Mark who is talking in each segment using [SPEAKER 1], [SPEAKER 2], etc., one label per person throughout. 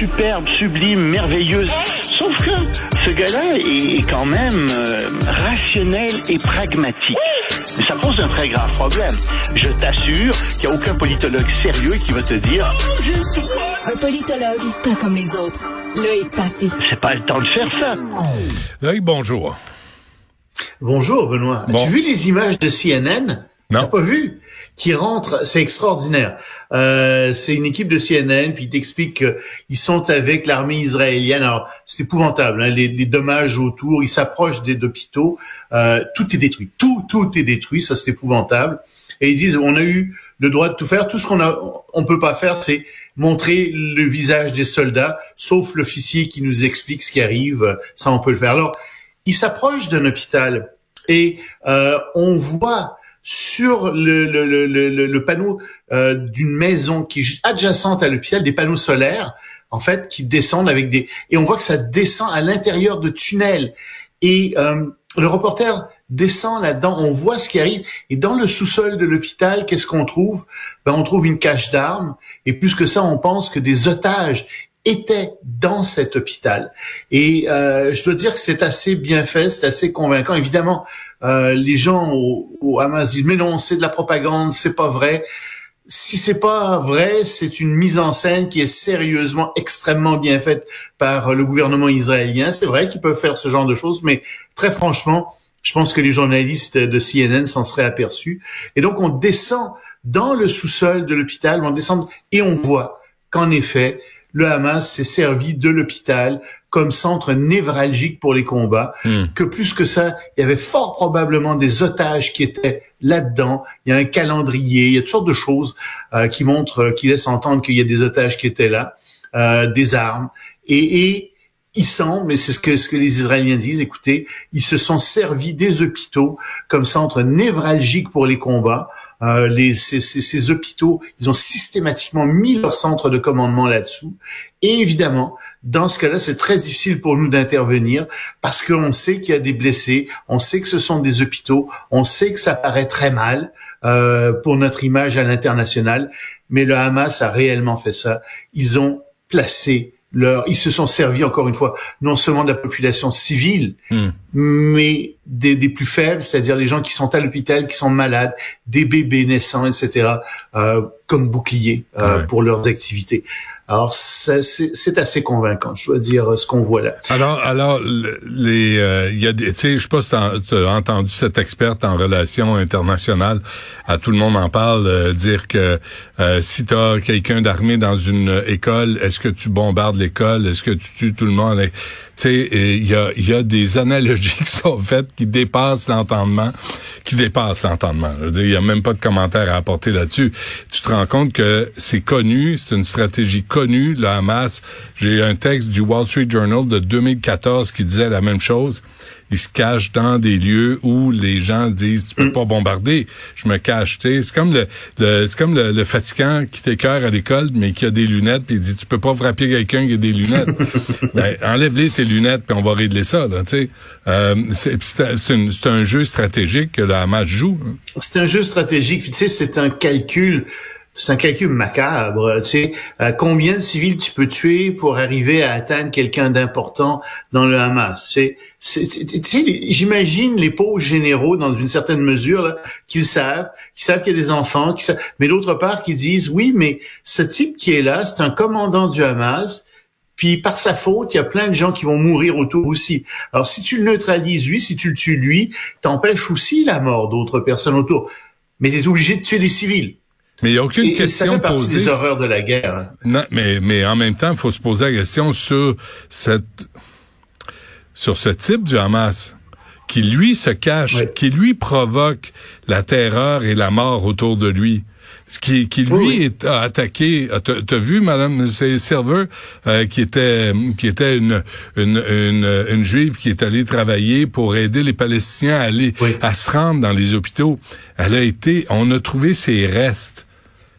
[SPEAKER 1] superbe, sublime, merveilleuse. Sauf que ce gars-là est quand même euh, rationnel et pragmatique. Mais ça pose un très grave problème. Je t'assure qu'il n'y a aucun politologue sérieux qui va te dire
[SPEAKER 2] Un politologue, pas comme les autres. Loïc Passy.
[SPEAKER 1] c'est pas le temps de faire ça.
[SPEAKER 3] Loïc, bonjour.
[SPEAKER 4] Bonjour Benoît.
[SPEAKER 3] Bon.
[SPEAKER 4] Tu vu les images de CNN
[SPEAKER 3] Non.
[SPEAKER 4] T'as pas vu Qui rentrent, c'est extraordinaire. Euh, c'est une équipe de CNN, puis ils t'expliquent qu'ils sont avec l'armée israélienne. Alors c'est épouvantable, hein, les, les dommages autour. Ils s'approchent des hôpitaux. Euh, tout est détruit. Tout, tout est détruit. Ça c'est épouvantable. Et ils disent on a eu le droit de tout faire. Tout ce qu'on a, on peut pas faire, c'est montrer le visage des soldats, sauf l'officier qui nous explique ce qui arrive. Ça on peut le faire. Alors il s'approche d'un hôpital et euh, on voit sur le, le, le, le, panneau euh, d'une maison qui est adjacente à l'hôpital des panneaux solaires en fait qui descendent avec des et on voit que ça descend à l'intérieur de tunnels. Et euh, le reporter descend là-dedans, on voit ce qui arrive et dans le sous-sol de l'hôpital, qu'est-ce qu'on trouve? Ben on trouve une cache d'armes et plus que ça, on pense que des otages étaient dans cet hôpital. Et euh, je dois dire que c'est assez bien fait, c'est assez convaincant. Évidemment, euh, les gens au, au Hamas disent mais non, c'est de la propagande, c'est pas vrai. Si c'est pas vrai, c'est une mise en scène qui est sérieusement extrêmement bien faite par le gouvernement israélien. C'est vrai qu'ils peuvent faire ce genre de choses, mais très franchement, je pense que les journalistes de CNN s'en seraient aperçus. Et donc, on descend dans le sous-sol de l'hôpital, on descend et on voit qu'en effet, le Hamas s'est servi de l'hôpital comme centre névralgique pour les combats,
[SPEAKER 3] Hmm.
[SPEAKER 4] que plus que ça, il y avait fort probablement des otages qui étaient là-dedans. Il y a un calendrier, il y a toutes sortes de choses euh, qui montrent, euh, qui laissent entendre qu'il y a des otages qui étaient là, euh, des armes. Et, et il semble, et c'est ce que, ce que les Israéliens disent, écoutez, ils se sont servis des hôpitaux comme centre névralgique pour les combats. Euh, les, ces, ces, ces hôpitaux, ils ont systématiquement mis leur centre de commandement là-dessous. Et évidemment, dans ce cas-là, c'est très difficile pour nous d'intervenir parce qu'on sait qu'il y a des blessés, on sait que ce sont des hôpitaux, on sait que ça paraît très mal euh, pour notre image à l'international, mais le Hamas a réellement fait ça. Ils ont placé leur, ils se sont servis encore une fois non seulement de la population civile,
[SPEAKER 3] Hmm.
[SPEAKER 4] mais des, des plus faibles, c'est-à-dire les gens qui sont à l'hôpital, qui sont malades, des bébés naissants, etc., euh, comme bouclier euh,
[SPEAKER 3] Ouais.
[SPEAKER 4] pour leurs activités. Alors c'est assez convaincant, je dois dire ce qu'on voit là.
[SPEAKER 3] Alors, alors, le- les, euh, il y a des, tu sais, je sais pas si t'as t'as entendu cette experte en relations internationales, à tout le monde en parle, euh, dire que euh, si t'as quelqu'un d'armé dans une école, est-ce que tu bombardes l'école, est-ce que tu tues tout le monde? Tu sais, il y a, il y a des analogies qui sont faites qui dépassent l'entendement, qui dépassent l'entendement. Je veux dire, il y a même pas de commentaire à apporter là-dessus. Tu te rends compte que c'est connu, c'est une stratégie connue, le Hamas. J'ai un texte du Wall Street Journal de 2014 qui disait la même chose. Ils se cachent dans des lieux où les gens disent tu peux pas bombarder. Je me cache. C'est comme le, le- c'est comme le, le fatigant qui t'écœure à l'école mais qui a des lunettes puis il dit tu peux pas frapper quelqu'un qui a des lunettes. ben, enlève-les tes lunettes puis on va régler ça. Là, tu sais. Euh, c'est, un- jeu stratégique que le Hamas joue. hein.
[SPEAKER 4] C'est un jeu stratégique, tu sais, c'est un calcul, c'est un calcul macabre. Tu sais, Euh, combien de civils tu peux tuer pour arriver à atteindre quelqu'un d'important dans le Hamas C'est, j'imagine les pauvres généraux dans une certaine mesure qu'ils savent, qu'ils savent qu'il y a des enfants, savent, mais d'autre part qu'ils disent oui, mais ce type qui est là, c'est un commandant du Hamas. Puis par sa faute, il y a plein de gens qui vont mourir autour aussi. Alors si tu le neutralises lui, si tu le tues lui, t'empêches aussi la mort d'autres personnes autour. Mais tu es obligé de tuer des civils.
[SPEAKER 3] Mais il n'y a aucune
[SPEAKER 4] Et, et ça
[SPEAKER 3] question
[SPEAKER 4] fait partie
[SPEAKER 3] posée.
[SPEAKER 4] des horreurs de la guerre. hein.
[SPEAKER 3] Non, mais, mais en même temps, il faut se poser la question sur cette sur ce type du Hamas qui lui se cache, qui lui provoque la terreur et la mort autour de lui. Ce qui, qui lui
[SPEAKER 4] Oui,
[SPEAKER 3] est a attaqué. T'as t'as vu, Madame Silver, euh, qui était qui était une, une une une juive qui est allée travailler pour aider les Palestiniens à aller
[SPEAKER 4] Oui.
[SPEAKER 3] à se rendre dans les hôpitaux. Elle a été, on a trouvé ses restes.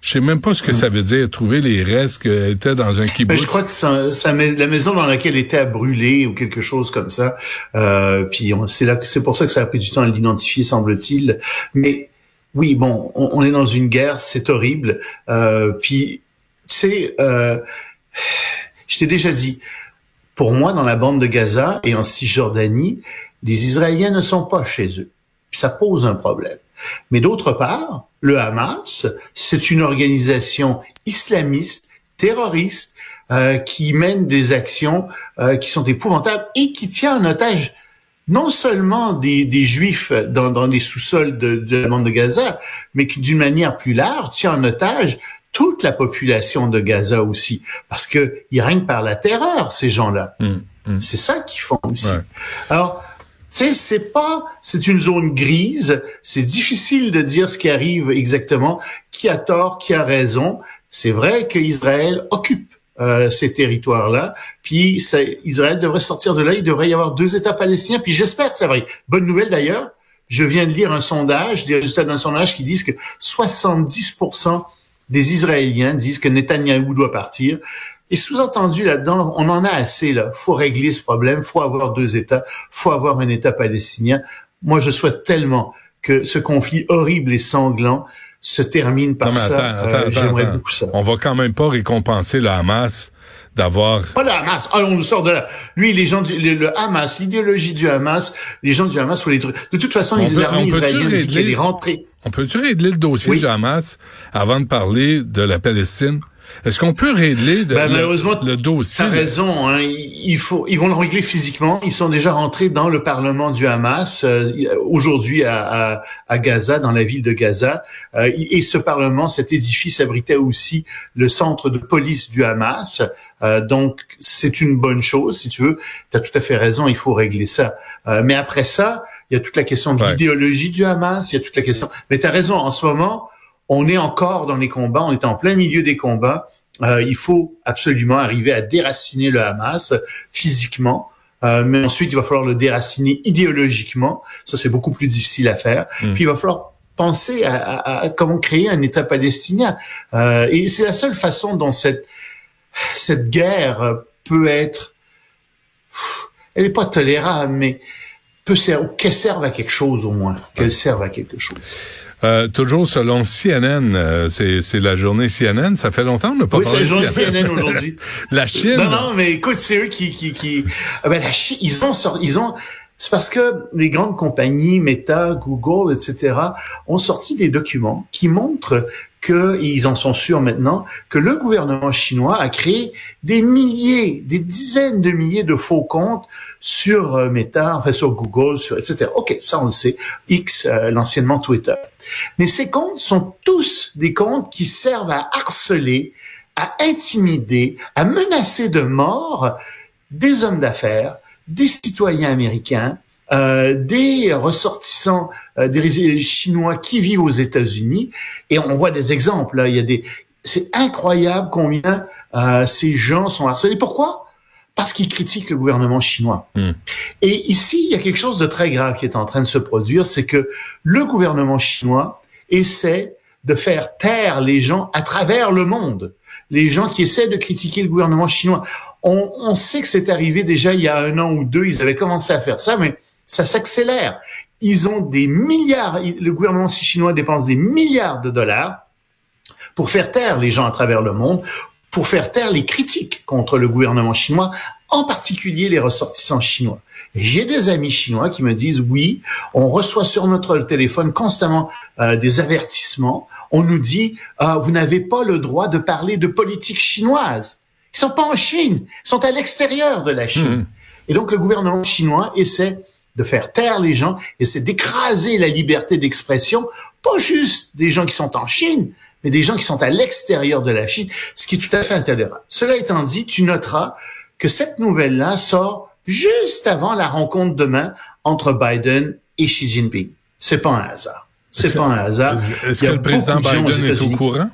[SPEAKER 3] Je sais même pas ce que ça veut dire trouver les restes qu'elle était dans un
[SPEAKER 4] Mais
[SPEAKER 3] kibbutz.
[SPEAKER 4] je crois que ça, ça mais- la maison dans laquelle elle était a brûlé ou quelque chose comme ça. Euh, puis c'est là que c'est pour ça que ça a pris du temps à l'identifier, semble-t-il. Mais oui, bon, on, on est dans une guerre, c'est horrible. Euh, puis tu sais, euh, Je t'ai déjà dit, pour moi, dans la bande de Gaza et en Cisjordanie, les Israéliens ne sont pas chez eux. ça pose un problème. Mais d'autre part, le Hamas, c'est une organisation islamiste, terroriste, euh, qui mène des actions euh, qui sont épouvantables et qui tient en otage non seulement des, des juifs dans, dans les sous-sols de, de, la bande de Gaza, mais qui d'une manière plus large tient en otage toute la population de Gaza aussi, parce que ils règnent par la terreur ces gens-là. Hum, hum. C'est ça qu'ils font aussi. Alors sais, c'est pas, c'est une zone grise. C'est difficile de dire ce qui arrive exactement, qui a tort, qui a raison. C'est vrai qu'Israël occupe euh, ces territoires-là. Puis Israël devrait sortir de là. Il devrait y avoir deux États palestiniens. Puis j'espère que ça va. Bonne nouvelle d'ailleurs. Je viens de lire un sondage, des résultats d'un sondage qui disent que 70% des Israéliens disent que Netanyahou doit partir. Et sous-entendu là-dedans, on en a assez là. Faut régler ce problème. Faut avoir deux États. Faut avoir un État palestinien. Moi, je souhaite tellement que ce conflit horrible et sanglant se termine par ça. Euh, j'aimerais beaucoup ça.
[SPEAKER 3] On va quand même pas récompenser le Hamas d'avoir...
[SPEAKER 4] Pas le Hamas. Ah, on nous sort de là. Lui, les gens du le, Hamas, l'idéologie du Hamas, les gens du Hamas, faut les trucs. De toute façon, l'armée israélienne dit qu'elle est rentrée.
[SPEAKER 3] On peut-tu régler le dossier du Hamas avant de parler de la Palestine? Est-ce qu'on peut régler de, ben, malheureusement, le, dossier?
[SPEAKER 4] T'as raison. Hein, il faut, ils vont le régler physiquement. Ils sont déjà rentrés dans le parlement du Hamas euh, aujourd'hui à, à, Gaza, dans la ville de Gaza. Euh, et ce parlement, cet édifice abritait aussi le centre de police du Hamas. Euh, donc c'est une bonne chose, si tu veux. Tu as tout à fait raison. Il faut régler ça. mais après ça, il y a toute la question de l'idéologie du Hamas. Il y a toute la question. Mais tu as raison. En ce moment on est encore dans les combats, on est en plein milieu des combats. Euh, il faut absolument arriver à déraciner le Hamas physiquement. Euh, mais ensuite, il va falloir le déraciner idéologiquement. Ça, c'est beaucoup plus difficile à faire. Hmm. Puis, il va falloir penser à, comment créer un État palestinien. Euh, et c'est la seule façon dont cette, cette guerre peut être... Elle n'est pas tolérable, mais peut qu'elle serve à quelque chose au moins, qu'elle serve à quelque chose.
[SPEAKER 3] Euh, toujours selon CNN, euh, c'est la journée CNN. Ça fait longtemps qu'on n'a pas
[SPEAKER 4] oui, parlé de CNN. Oui, c'est la journée CNN aujourd'hui.
[SPEAKER 3] la Chine.
[SPEAKER 4] Non, non, mais écoute, c'est eux qui, qui, qui... Ah ben, la Chine, ils ont sorti, ils ont, c'est parce que les grandes compagnies, Meta, Google, etc., ont sorti des documents qui montrent qu'ils en sont sûrs maintenant, que le gouvernement chinois a créé des milliers, des dizaines de milliers de faux comptes sur euh, Meta, enfin sur Google, sur etc. Ok, ça on le sait. X, euh, l'anciennement Twitter. Mais ces comptes sont tous des comptes qui servent à harceler, à intimider, à menacer de mort des hommes d'affaires, des citoyens américains, euh, des ressortissants, euh, des Chinois qui vivent aux États-Unis. Et on voit des exemples. Là. Il y a des, c'est incroyable combien euh, ces gens sont harcelés. Pourquoi? Parce qu'ils critiquent le gouvernement chinois. Hmm. Et ici, il y a quelque chose de très grave qui est en train de se produire, c'est que le gouvernement chinois essaie de faire taire les gens à travers le monde. Les gens qui essaient de critiquer le gouvernement chinois. On, on sait que c'est arrivé déjà il y a un an ou deux, ils avaient commencé à faire ça, mais ça s'accélère. Ils ont des milliards, le gouvernement chinois dépense des milliards de dollars pour faire taire les gens à travers le monde, pour faire taire les critiques contre le gouvernement chinois, en particulier les ressortissants chinois. J'ai des amis chinois qui me disent oui, on reçoit sur notre téléphone constamment euh, des avertissements. On nous dit ah, vous n'avez pas le droit de parler de politique chinoise. Ils sont pas en Chine, ils sont à l'extérieur de la Chine. Mmh. Et donc le gouvernement chinois essaie de faire taire les gens et c'est d'écraser la liberté d'expression, pas juste des gens qui sont en Chine, mais des gens qui sont à l'extérieur de la Chine, ce qui est tout à fait intolérable. Cela étant dit, tu noteras que cette nouvelle-là sort juste avant la rencontre demain entre Biden et Xi Jinping. C'est pas un hasard. C'est pas un hasard.
[SPEAKER 3] Est-ce que le président Biden est au courant?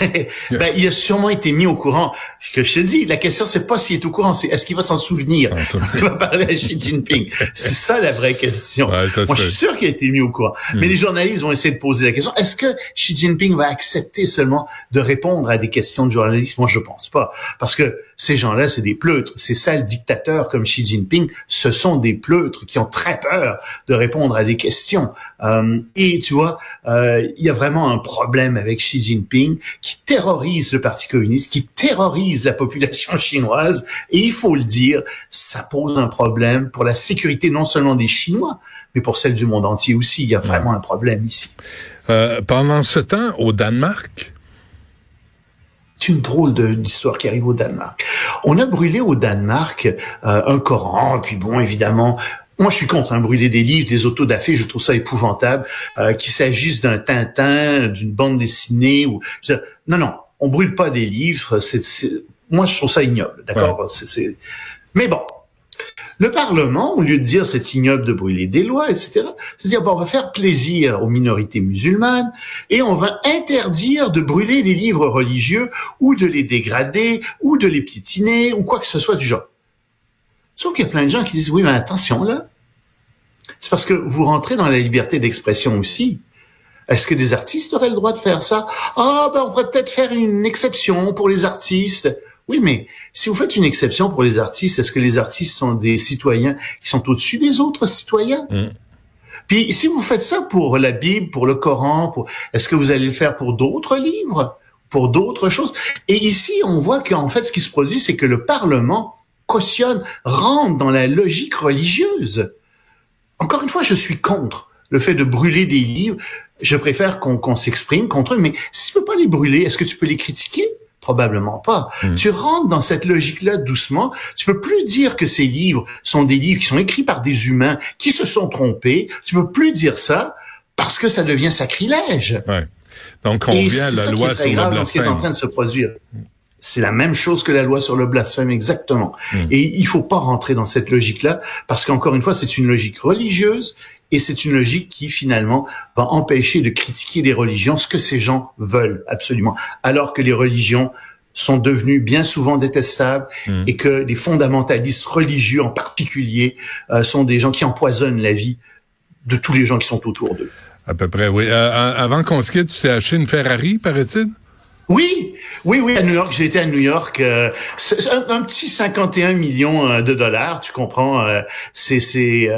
[SPEAKER 4] ben, il a sûrement été mis au courant. Que je te dis, la question c'est pas s'il est au courant, c'est est-ce qu'il va s'en souvenir quand il va parler à Xi Jinping. c'est ça la vraie question. Moi, je suis sûr qu'il a été mis au courant. Hmm. Mais les journalistes vont essayer de poser la question est-ce que Xi Jinping va accepter seulement de répondre à des questions de journalistes? Moi, je pense pas, parce que ces gens-là, c'est des pleutres. Ces sales dictateurs comme Xi Jinping, ce sont des pleutres qui ont très peur de répondre à des questions. Euh, et tu vois, euh, il y a vraiment un problème avec Xi Jinping qui terrorise le Parti communiste, qui terrorise la population chinoise. Et il faut le dire, ça pose un problème pour la sécurité non seulement des Chinois, mais pour celle du monde entier aussi. Il y a vraiment un problème ici.
[SPEAKER 3] Euh, pendant ce temps, au Danemark,
[SPEAKER 4] c'est une drôle d'histoire qui arrive au Danemark. On a brûlé au Danemark euh, un Coran, puis bon, évidemment, moi, je suis contre hein, brûler des livres, des autos d'affiches, je trouve ça épouvantable. Euh, qu'il s'agisse d'un Tintin, d'une bande dessinée ou non, non, on brûle pas des livres. C'est, moi, je trouve ça ignoble, d'accord? C'est, mais bon, le Parlement, au lieu de dire c'est ignoble de brûler des lois, etc., c'est dire bon, on va faire plaisir aux minorités musulmanes et on va interdire de brûler des livres religieux ou de les dégrader ou de les piétiner ou quoi que ce soit du genre. Sauf qu'il y a plein de gens qui disent oui, mais attention là, c'est parce que vous rentrez dans la liberté d'expression aussi. Est-ce que des artistes auraient le droit de faire ça? Ah, ben on pourrait peut-être faire une exception pour les artistes. Oui, mais si vous faites une exception pour les artistes, est-ce que les artistes sont des citoyens qui sont au-dessus des autres citoyens? Mm. Puis si vous faites ça pour la Bible, pour le Coran, pour est-ce que vous allez le faire pour d'autres livres, pour d'autres choses? Et ici, on voit qu'en fait, ce qui se produit, c'est que le Parlement cautionne, rentre dans la logique religieuse. Encore une fois, je suis contre le fait de brûler des livres. Je préfère qu'on s'exprime contre eux, mais si tu peux pas les brûler, est-ce que tu peux les critiquer? Probablement pas. Hmm. Tu rentres dans cette logique-là doucement. Tu peux plus dire que ces livres sont des livres qui sont écrits par des humains qui se sont trompés. Tu peux plus dire ça parce que ça devient sacrilège.
[SPEAKER 3] Ouais. Donc on vient à la loi sur le blasphème.
[SPEAKER 4] Ce qui est en train de se produire. C'est la même chose que la loi sur le blasphème, exactement. Hmm. Et il faut pas rentrer dans cette logique-là, parce qu'encore une fois, c'est une logique religieuse, et c'est une logique qui, finalement, va empêcher de critiquer les religions, ce que ces gens veulent absolument. Alors que les religions sont devenues bien souvent détestables hmm. et que les fondamentalistes religieux en particulier euh, sont des gens qui empoisonnent la vie de tous les gens qui sont autour d'eux.
[SPEAKER 3] À peu près, oui. Euh, avant qu'on se quitte, tu t'es acheté une Ferrari, paraît-il?
[SPEAKER 4] Oui, oui, oui, à New York, j'ai été à New York, euh, un, petit 51 millions euh, de dollars, tu comprends, euh, c'est c'est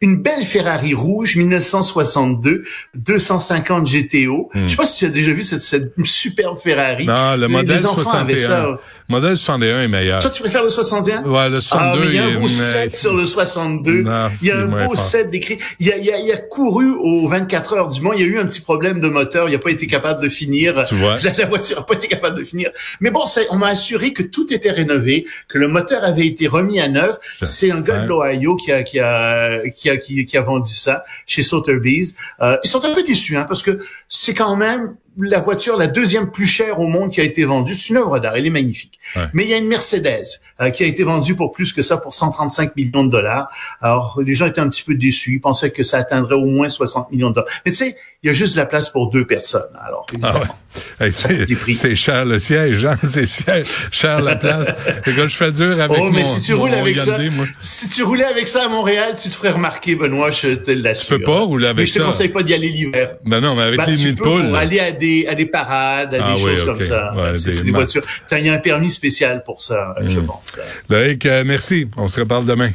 [SPEAKER 4] une belle Ferrari rouge 1962, 250 GTO. Je sais pas si tu as déjà vu cette, cette superbe Ferrari.
[SPEAKER 3] Non, le modèle 61. Le modèle 61 est meilleur.
[SPEAKER 4] Toi, tu préfères le 61
[SPEAKER 3] Ouais, le 62. Ah, mais
[SPEAKER 4] il y a un beau set sur le 62. il y a un beau set décrit. Il a, il, a, il a couru aux 24 heures du Mans. Il y a eu un petit problème de moteur. Il a pas été capable de finir.
[SPEAKER 3] Tu vois.
[SPEAKER 4] La, voiture n'a pas été capable de finir. Mais bon, on m'a assuré que tout était rénové, que le moteur avait été remis à neuf. C'est un gars de l'Ohio qui a, qui a, qui a, qui, a vendu ça chez Sotheby's. Euh, ils sont un peu déçus, hein, parce que c'est quand même la voiture la deuxième plus chère au monde qui a été vendue. C'est une œuvre d'art, elle est magnifique. Mais il y a une Mercedes euh, qui a été vendue pour plus que ça, pour 135 millions de dollars. Alors, les gens étaient un petit peu déçus. Ils pensaient que ça atteindrait au moins 60 millions de dollars. Mais tu sais, il y a juste de la place pour deux personnes. Alors,
[SPEAKER 3] ah c'est cher le siège, hein? c'est cher, la place. quand je fais dur avec oh, mais si tu roules avec ça,
[SPEAKER 4] si tu roulais avec ça à Montréal, tu te ferais remarquer, Benoît, je te l'assure.
[SPEAKER 3] Tu peux pas rouler avec
[SPEAKER 4] ça. Mais je te conseille pas d'y aller l'hiver.
[SPEAKER 3] Ben non, mais avec
[SPEAKER 4] ben,
[SPEAKER 3] les mille poules.
[SPEAKER 4] aller à des, à des parades, à ah des choses comme ça. Ouais, c'est des, voitures. T'as, y a un permis spécial pour ça, je hmm. pense.
[SPEAKER 3] Loïc, euh, merci. On se reparle demain.